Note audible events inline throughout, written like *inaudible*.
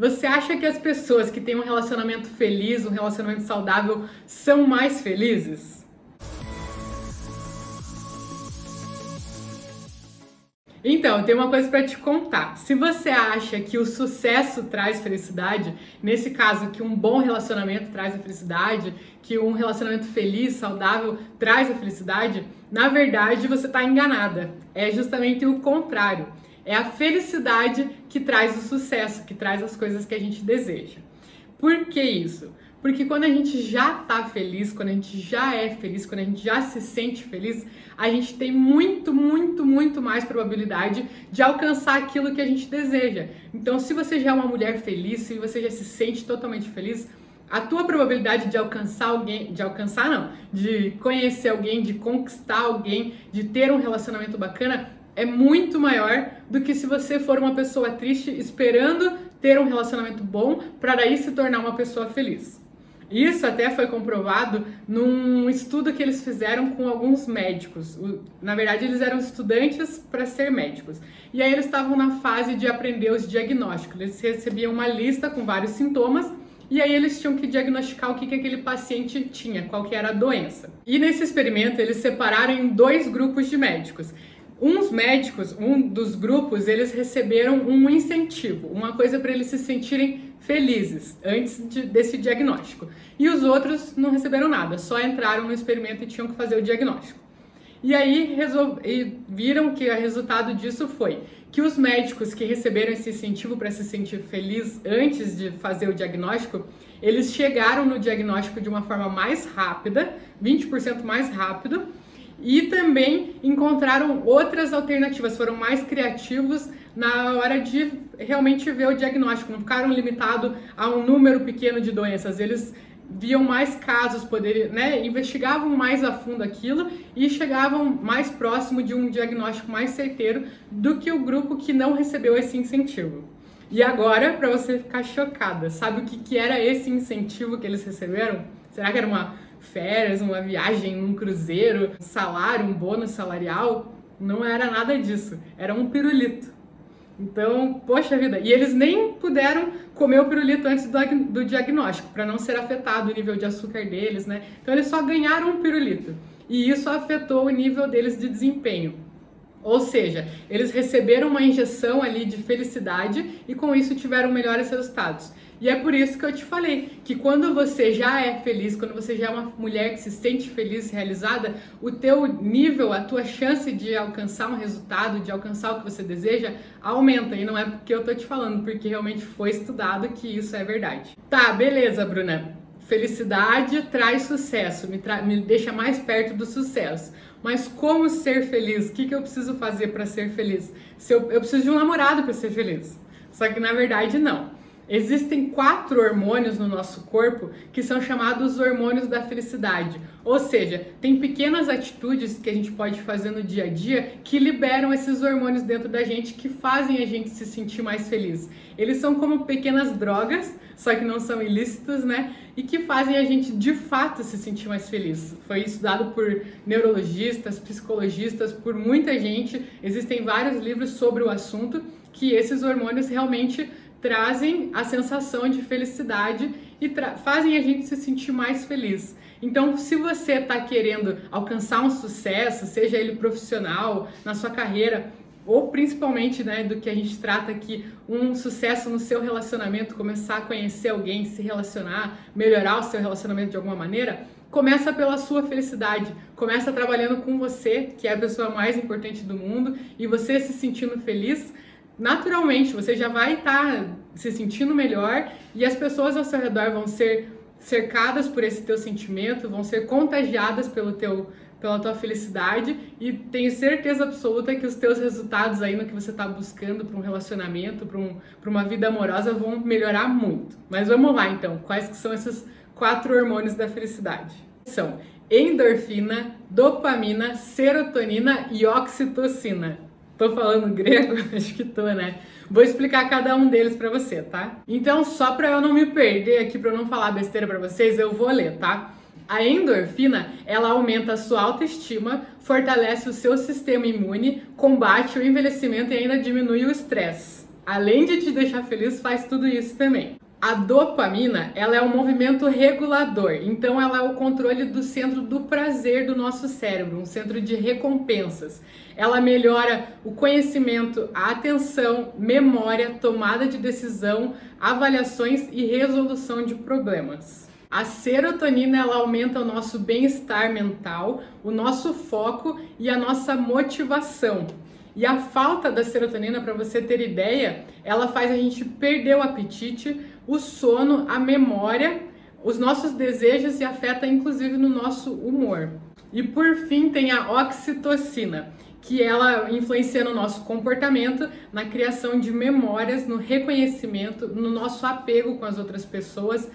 Você acha que as pessoas que têm um relacionamento feliz, um relacionamento saudável, são mais felizes? Então, tem uma coisa para te contar. Se você acha que o sucesso traz felicidade, nesse caso que um bom relacionamento traz a felicidade, que um relacionamento feliz, saudável traz a felicidade, na verdade você está enganada. É justamente o contrário. É a felicidade que traz o sucesso, que traz as coisas que a gente deseja. Por que isso? Porque quando a gente já tá feliz, quando a gente já é feliz, quando a gente já se sente feliz, a gente tem muito, muito, muito mais probabilidade de alcançar aquilo que a gente deseja. Então, se você já é uma mulher feliz, se você já se sente totalmente feliz, a tua probabilidade de alcançar alguém, de alcançar não, de conhecer alguém, de conquistar alguém, de ter um relacionamento bacana é muito maior do que se você for uma pessoa triste esperando ter um relacionamento bom para daí se tornar uma pessoa feliz. Isso até foi comprovado num estudo que eles fizeram com alguns médicos. Na verdade, eles eram estudantes para ser médicos. E aí eles estavam na fase de aprender os diagnósticos. Eles recebiam uma lista com vários sintomas e aí eles tinham que diagnosticar o que, que aquele paciente tinha, qual que era a doença. E nesse experimento eles separaram em dois grupos de médicos. Uns médicos, um dos grupos, eles receberam um incentivo, uma coisa para eles se sentirem felizes antes de, desse diagnóstico. E os outros não receberam nada, só entraram no experimento e tinham que fazer o diagnóstico. E aí e viram que o resultado disso foi que os médicos que receberam esse incentivo para se sentir feliz antes de fazer o diagnóstico, eles chegaram no diagnóstico de uma forma mais rápida, 20% mais rápido, e também encontraram outras alternativas, foram mais criativos na hora de realmente ver o diagnóstico, não ficaram limitados a um número pequeno de doenças, eles viam mais casos, poder, né, investigavam mais a fundo aquilo e chegavam mais próximo de um diagnóstico mais certeiro do que o grupo que não recebeu esse incentivo. E agora, para você ficar chocada, sabe o que, que era esse incentivo que eles receberam? Será que era uma férias, uma viagem, um cruzeiro, um salário, um bônus salarial. Não era nada disso. Era um pirulito. Então, poxa vida. E eles nem puderam comer o pirulito antes do, do diagnóstico, para não ser afetado o nível de açúcar deles, né? Então, eles só ganharam um pirulito. E isso afetou o nível deles de desempenho. Ou seja, eles receberam uma injeção ali de felicidade e com isso tiveram melhores resultados. E é por isso que eu te falei que quando você já é feliz, quando você já é uma mulher que se sente feliz realizada, o teu nível, a tua chance de alcançar um resultado, de alcançar o que você deseja, aumenta. E não é porque eu tô te falando, porque realmente foi estudado que isso é verdade. Tá, beleza, Bruna. Felicidade traz sucesso, me, tra me deixa mais perto do sucesso. Mas como ser feliz? O que, que eu preciso fazer para ser feliz? Se eu, eu preciso de um namorado para ser feliz. Só que na verdade não. Existem quatro hormônios no nosso corpo que são chamados hormônios da felicidade. Ou seja, tem pequenas atitudes que a gente pode fazer no dia a dia que liberam esses hormônios dentro da gente que fazem a gente se sentir mais feliz. Eles são como pequenas drogas, só que não são ilícitos, né? E que fazem a gente de fato se sentir mais feliz. Foi estudado por neurologistas, psicologistas, por muita gente. Existem vários livros sobre o assunto que esses hormônios realmente trazem a sensação de felicidade e fazem a gente se sentir mais feliz. Então, se você está querendo alcançar um sucesso, seja ele profissional, na sua carreira, ou principalmente, né, do que a gente trata aqui, um sucesso no seu relacionamento, começar a conhecer alguém, se relacionar, melhorar o seu relacionamento de alguma maneira, começa pela sua felicidade. Começa trabalhando com você, que é a pessoa mais importante do mundo, e você se sentindo feliz naturalmente você já vai estar tá se sentindo melhor e as pessoas ao seu redor vão ser cercadas por esse teu sentimento, vão ser contagiadas pelo teu pela tua felicidade e tenho certeza absoluta que os teus resultados aí no que você está buscando para um relacionamento, para um, uma vida amorosa vão melhorar muito. Mas vamos lá então, quais que são esses quatro hormônios da felicidade? São endorfina, dopamina, serotonina e oxitocina. Tô falando *laughs* grego? Acho que tô, né? Vou explicar cada um deles para você, tá? Então, só para eu não me perder aqui, para não falar besteira para vocês, eu vou ler, tá? A endorfina, ela aumenta a sua autoestima, fortalece o seu sistema imune, combate o envelhecimento e ainda diminui o estresse. além de te deixar feliz, faz tudo isso também. A dopamina, ela é um movimento regulador, então ela é o controle do centro do prazer do nosso cérebro, um centro de recompensas. Ela melhora o conhecimento, a atenção, memória, tomada de decisão, avaliações e resolução de problemas. A serotonina ela aumenta o nosso bem-estar mental, o nosso foco e a nossa motivação. E a falta da serotonina, para você ter ideia, ela faz a gente perder o apetite, o sono, a memória, os nossos desejos e afeta inclusive no nosso humor. E por fim tem a oxitocina, que ela influencia no nosso comportamento, na criação de memórias, no reconhecimento, no nosso apego com as outras pessoas,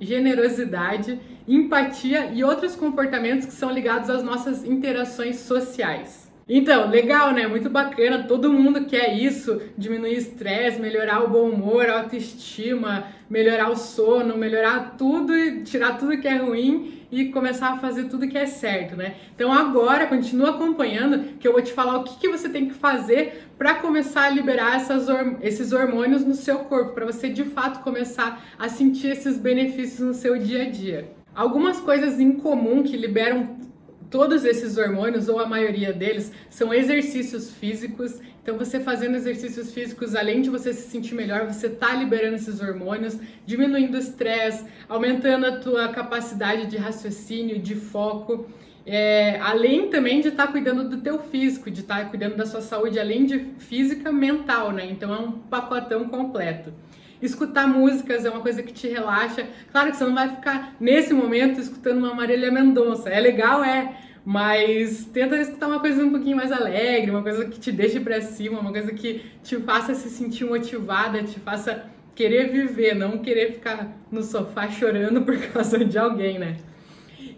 generosidade, empatia e outros comportamentos que são ligados às nossas interações sociais. Então, legal, né? Muito bacana. Todo mundo quer isso: diminuir estresse, melhorar o bom humor, a autoestima, melhorar o sono, melhorar tudo e tirar tudo que é ruim e começar a fazer tudo que é certo, né? Então, agora, continua acompanhando que eu vou te falar o que, que você tem que fazer para começar a liberar essas, esses hormônios no seu corpo, para você de fato começar a sentir esses benefícios no seu dia a dia. Algumas coisas em comum que liberam todos esses hormônios, ou a maioria deles, são exercícios físicos. Então, você fazendo exercícios físicos, além de você se sentir melhor, você está liberando esses hormônios, diminuindo o estresse, aumentando a tua capacidade de raciocínio, de foco. É, além também de estar tá cuidando do teu físico, de estar tá cuidando da sua saúde, além de física, mental, né? Então é um pacotão completo. Escutar músicas é uma coisa que te relaxa. Claro que você não vai ficar nesse momento escutando uma Marília Mendonça. É legal, é. Mas tenta escutar uma coisa um pouquinho mais alegre, uma coisa que te deixe para cima, uma coisa que te faça se sentir motivada, te faça querer viver, não querer ficar no sofá chorando por causa de alguém, né?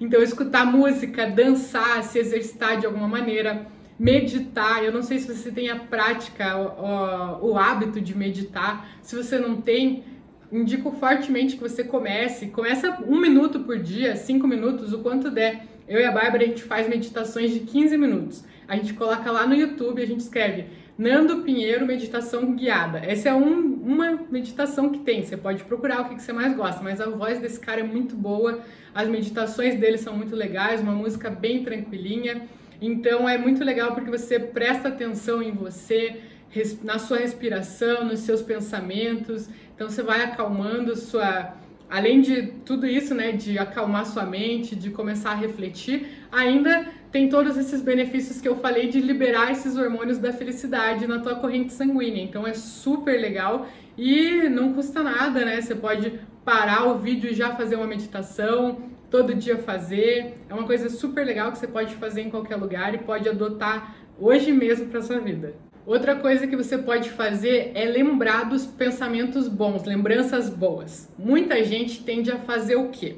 Então, escutar música, dançar, se exercitar de alguma maneira meditar. Eu não sei se você tem a prática, o, o hábito de meditar. Se você não tem, indico fortemente que você comece. Começa um minuto por dia, cinco minutos, o quanto der. Eu e a Bárbara, a gente faz meditações de 15 minutos. A gente coloca lá no YouTube, a gente escreve Nando Pinheiro Meditação Guiada. Essa é um, uma meditação que tem, você pode procurar o que, que você mais gosta, mas a voz desse cara é muito boa, as meditações dele são muito legais, uma música bem tranquilinha. Então é muito legal porque você presta atenção em você, na sua respiração, nos seus pensamentos. Então você vai acalmando sua além de tudo isso, né, de acalmar sua mente, de começar a refletir, ainda tem todos esses benefícios que eu falei de liberar esses hormônios da felicidade na tua corrente sanguínea. Então é super legal e não custa nada, né? Você pode parar o vídeo e já fazer uma meditação, todo dia fazer. É uma coisa super legal que você pode fazer em qualquer lugar e pode adotar hoje mesmo para sua vida. Outra coisa que você pode fazer é lembrar dos pensamentos bons, lembranças boas. Muita gente tende a fazer o quê?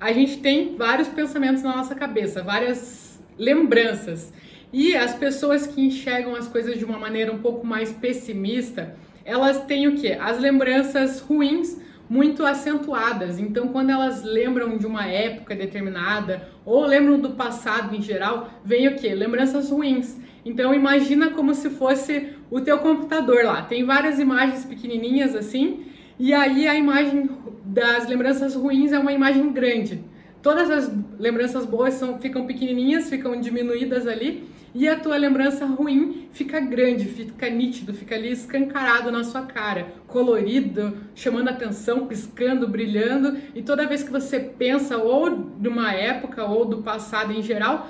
A gente tem vários pensamentos na nossa cabeça, várias lembranças. E as pessoas que enxergam as coisas de uma maneira um pouco mais pessimista, elas têm o quê? As lembranças ruins muito acentuadas. Então, quando elas lembram de uma época determinada ou lembram do passado em geral, vem o quê? Lembranças ruins. Então, imagina como se fosse o teu computador lá. Tem várias imagens pequenininhas assim, e aí a imagem das lembranças ruins é uma imagem grande. Todas as lembranças boas são, ficam pequenininhas, ficam diminuídas ali, e a tua lembrança ruim fica grande, fica nítido, fica ali escancarado na sua cara, colorido, chamando atenção, piscando, brilhando, e toda vez que você pensa ou de uma época ou do passado em geral,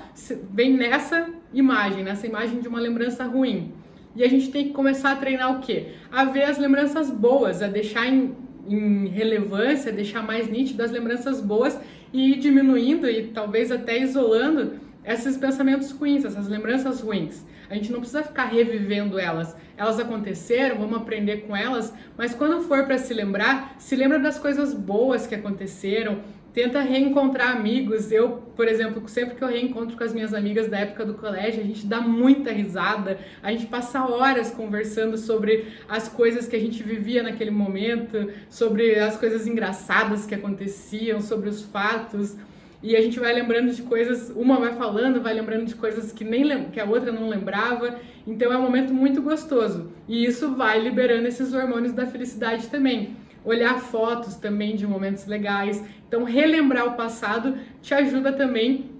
vem nessa imagem, nessa imagem de uma lembrança ruim. E a gente tem que começar a treinar o quê? A ver as lembranças boas, a deixar em, em relevância, deixar mais nítido as lembranças boas e ir diminuindo e talvez até isolando esses pensamentos ruins, essas lembranças ruins. A gente não precisa ficar revivendo elas. Elas aconteceram, vamos aprender com elas, mas quando for para se lembrar, se lembra das coisas boas que aconteceram. Tenta reencontrar amigos. Eu, por exemplo, sempre que eu reencontro com as minhas amigas da época do colégio, a gente dá muita risada, a gente passa horas conversando sobre as coisas que a gente vivia naquele momento, sobre as coisas engraçadas que aconteciam, sobre os fatos. E a gente vai lembrando de coisas, uma vai falando, vai lembrando de coisas que nem que a outra não lembrava. Então é um momento muito gostoso. E isso vai liberando esses hormônios da felicidade também. Olhar fotos também de momentos legais. Então relembrar o passado te ajuda também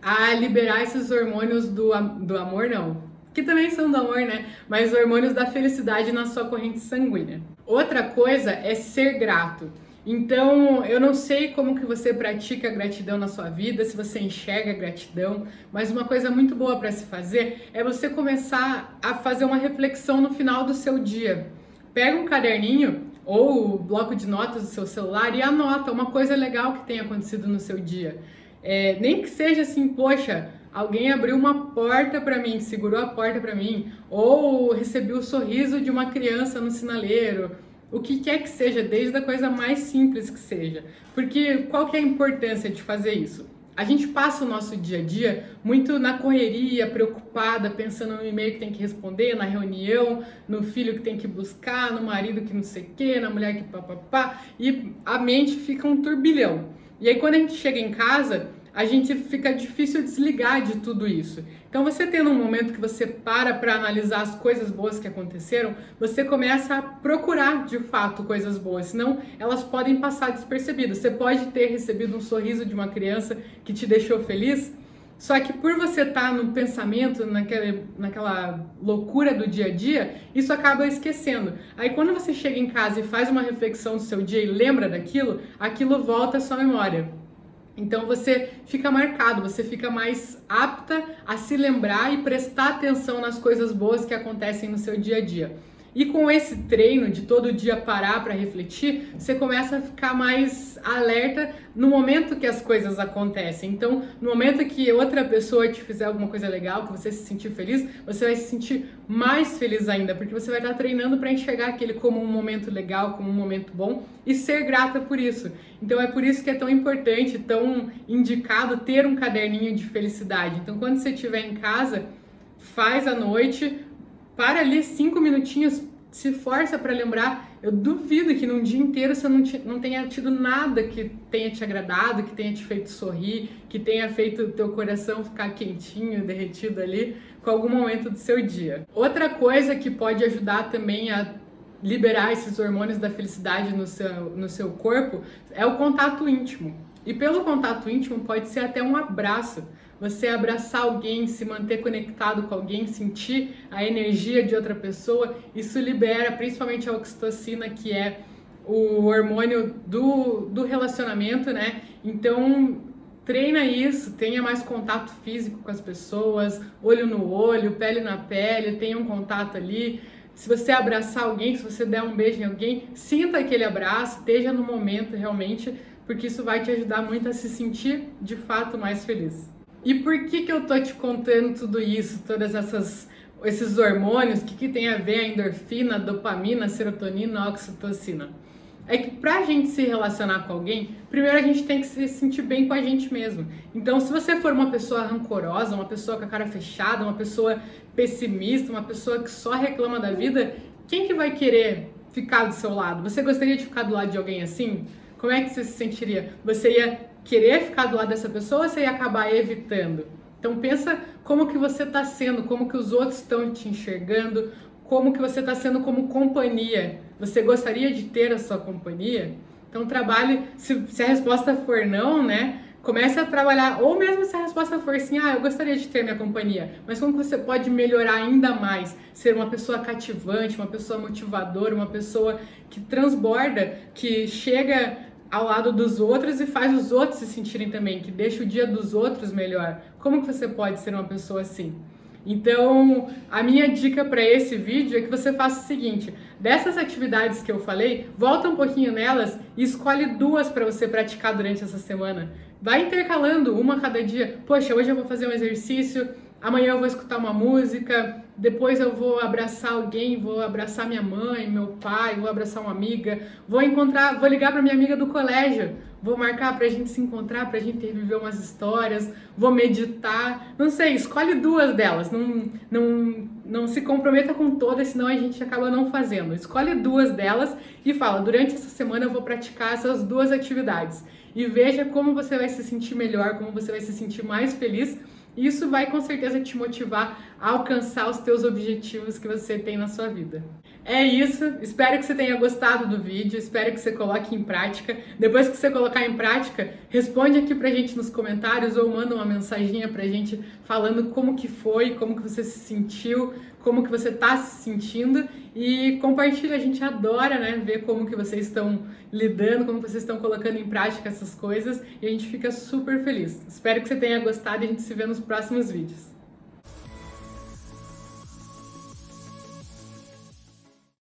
a liberar esses hormônios do, do amor, não, que também são do amor, né? Mas hormônios da felicidade na sua corrente sanguínea. Outra coisa é ser grato. Então, eu não sei como que você pratica gratidão na sua vida, se você enxerga a gratidão, mas uma coisa muito boa para se fazer é você começar a fazer uma reflexão no final do seu dia. Pega um caderninho ou o bloco de notas do seu celular e anota uma coisa legal que tenha acontecido no seu dia. É, nem que seja assim, poxa, alguém abriu uma porta para mim, segurou a porta para mim, ou recebi o sorriso de uma criança no sinaleiro, o que quer que seja, desde a coisa mais simples que seja. Porque qual que é a importância de fazer isso? A gente passa o nosso dia a dia muito na correria, preocupada, pensando no e-mail que tem que responder, na reunião, no filho que tem que buscar, no marido que não sei o quê, na mulher que papapá, e a mente fica um turbilhão. E aí quando a gente chega em casa, a gente fica difícil desligar de tudo isso. Então você tendo um momento que você para para analisar as coisas boas que aconteceram, você começa a procurar de fato coisas boas, senão elas podem passar despercebidas. Você pode ter recebido um sorriso de uma criança que te deixou feliz, só que por você estar tá no pensamento, naquela, naquela loucura do dia a dia, isso acaba esquecendo. Aí quando você chega em casa e faz uma reflexão do seu dia e lembra daquilo, aquilo volta à sua memória. Então você fica marcado, você fica mais apta a se lembrar e prestar atenção nas coisas boas que acontecem no seu dia a dia. E com esse treino de todo dia parar para refletir, você começa a ficar mais alerta no momento que as coisas acontecem. Então, no momento que outra pessoa te fizer alguma coisa legal, que você se sentir feliz, você vai se sentir mais feliz ainda, porque você vai estar treinando para enxergar aquele como um momento legal, como um momento bom e ser grata por isso. Então, é por isso que é tão importante, tão indicado ter um caderninho de felicidade. Então, quando você estiver em casa, faz à noite para ali cinco minutinhos, se força para lembrar. Eu duvido que num dia inteiro você não, te, não tenha tido nada que tenha te agradado, que tenha te feito sorrir, que tenha feito o teu coração ficar quentinho, derretido ali com algum momento do seu dia. Outra coisa que pode ajudar também a liberar esses hormônios da felicidade no seu, no seu corpo é o contato íntimo. E pelo contato íntimo pode ser até um abraço você abraçar alguém, se manter conectado com alguém, sentir a energia de outra pessoa, isso libera principalmente a oxitocina, que é o hormônio do, do relacionamento, né? Então, treina isso, tenha mais contato físico com as pessoas, olho no olho, pele na pele, tenha um contato ali. Se você abraçar alguém, se você der um beijo em alguém, sinta aquele abraço, esteja no momento realmente, porque isso vai te ajudar muito a se sentir de fato mais feliz. E por que que eu tô te contando tudo isso, todas essas esses hormônios, o que, que tem a ver a endorfina, dopamina, serotonina, oxitocina? É que pra gente se relacionar com alguém, primeiro a gente tem que se sentir bem com a gente mesmo. Então, se você for uma pessoa rancorosa, uma pessoa com a cara fechada, uma pessoa pessimista, uma pessoa que só reclama da vida, quem que vai querer ficar do seu lado? Você gostaria de ficar do lado de alguém assim? Como é que você se sentiria? Você ia querer ficar do lado dessa pessoa ou você ia acabar evitando? Então pensa como que você está sendo, como que os outros estão te enxergando, como que você está sendo como companhia. Você gostaria de ter a sua companhia? Então trabalhe, se, se a resposta for não, né? Comece a trabalhar, ou mesmo se a resposta for assim, ah, eu gostaria de ter minha companhia, mas como você pode melhorar ainda mais? Ser uma pessoa cativante, uma pessoa motivadora, uma pessoa que transborda, que chega ao lado dos outros e faz os outros se sentirem também, que deixa o dia dos outros melhor. Como que você pode ser uma pessoa assim? Então, a minha dica para esse vídeo é que você faça o seguinte: dessas atividades que eu falei, volta um pouquinho nelas e escolhe duas para você praticar durante essa semana. Vai intercalando uma a cada dia. Poxa, hoje eu vou fazer um exercício, amanhã eu vou escutar uma música, depois eu vou abraçar alguém, vou abraçar minha mãe, meu pai, vou abraçar uma amiga, vou encontrar, vou ligar para minha amiga do colégio, vou marcar para a gente se encontrar, para a gente reviver umas histórias, vou meditar, não sei, escolhe duas delas, não, não não se comprometa com todas, senão a gente acaba não fazendo. Escolhe duas delas e fala: durante essa semana eu vou praticar essas duas atividades. E veja como você vai se sentir melhor, como você vai se sentir mais feliz. Isso vai com certeza te motivar alcançar os teus objetivos que você tem na sua vida. É isso, espero que você tenha gostado do vídeo, espero que você coloque em prática. Depois que você colocar em prática, responde aqui pra gente nos comentários ou manda uma mensaginha pra gente falando como que foi, como que você se sentiu, como que você tá se sentindo e compartilha, a gente adora, né, ver como que vocês estão lidando, como vocês estão colocando em prática essas coisas e a gente fica super feliz. Espero que você tenha gostado e a gente se vê nos próximos vídeos.